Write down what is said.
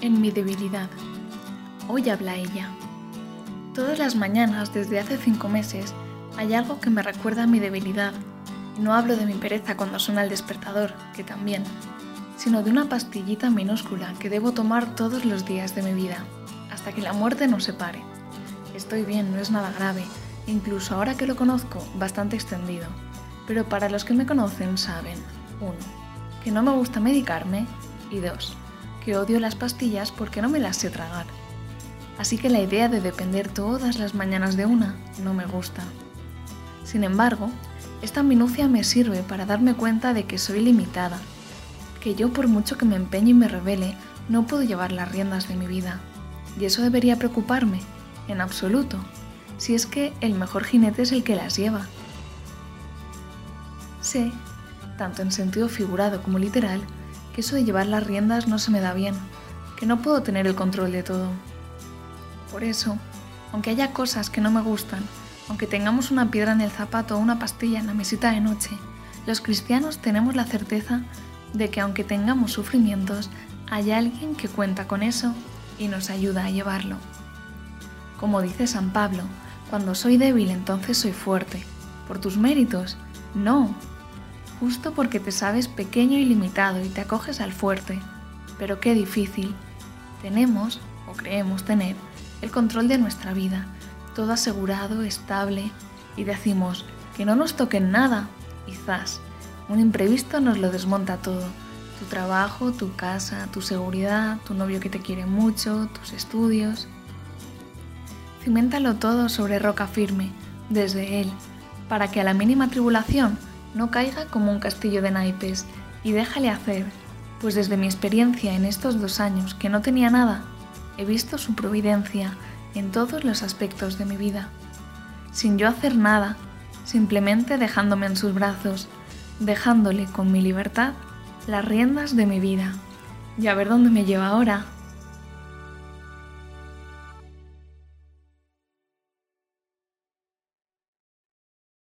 en mi debilidad. Hoy habla ella. Todas las mañanas, desde hace cinco meses, hay algo que me recuerda a mi debilidad. no hablo de mi pereza cuando suena el despertador, que también, sino de una pastillita minúscula que debo tomar todos los días de mi vida, hasta que la muerte nos separe. Estoy bien, no es nada grave, incluso ahora que lo conozco, bastante extendido. Pero para los que me conocen saben, uno, que no me gusta medicarme y dos, odio las pastillas porque no me las sé tragar. Así que la idea de depender todas las mañanas de una no me gusta. Sin embargo, esta minucia me sirve para darme cuenta de que soy limitada, que yo por mucho que me empeñe y me revele, no puedo llevar las riendas de mi vida. ¿Y eso debería preocuparme? En absoluto, si es que el mejor jinete es el que las lleva. Sé, tanto en sentido figurado como literal, eso de llevar las riendas no se me da bien, que no puedo tener el control de todo. Por eso, aunque haya cosas que no me gustan, aunque tengamos una piedra en el zapato o una pastilla en la mesita de noche, los cristianos tenemos la certeza de que aunque tengamos sufrimientos, hay alguien que cuenta con eso y nos ayuda a llevarlo. Como dice San Pablo, cuando soy débil entonces soy fuerte. ¿Por tus méritos? No, justo porque te sabes pequeño y limitado y te acoges al fuerte. Pero qué difícil. Tenemos, o creemos tener, el control de nuestra vida, todo asegurado, estable, y decimos que no nos toquen nada. Quizás un imprevisto nos lo desmonta todo. Tu trabajo, tu casa, tu seguridad, tu novio que te quiere mucho, tus estudios. Ciméntalo todo sobre roca firme, desde él, para que a la mínima tribulación no caiga como un castillo de naipes y déjale hacer, pues desde mi experiencia en estos dos años que no tenía nada, he visto su providencia en todos los aspectos de mi vida, sin yo hacer nada, simplemente dejándome en sus brazos, dejándole con mi libertad las riendas de mi vida. Y a ver dónde me lleva ahora.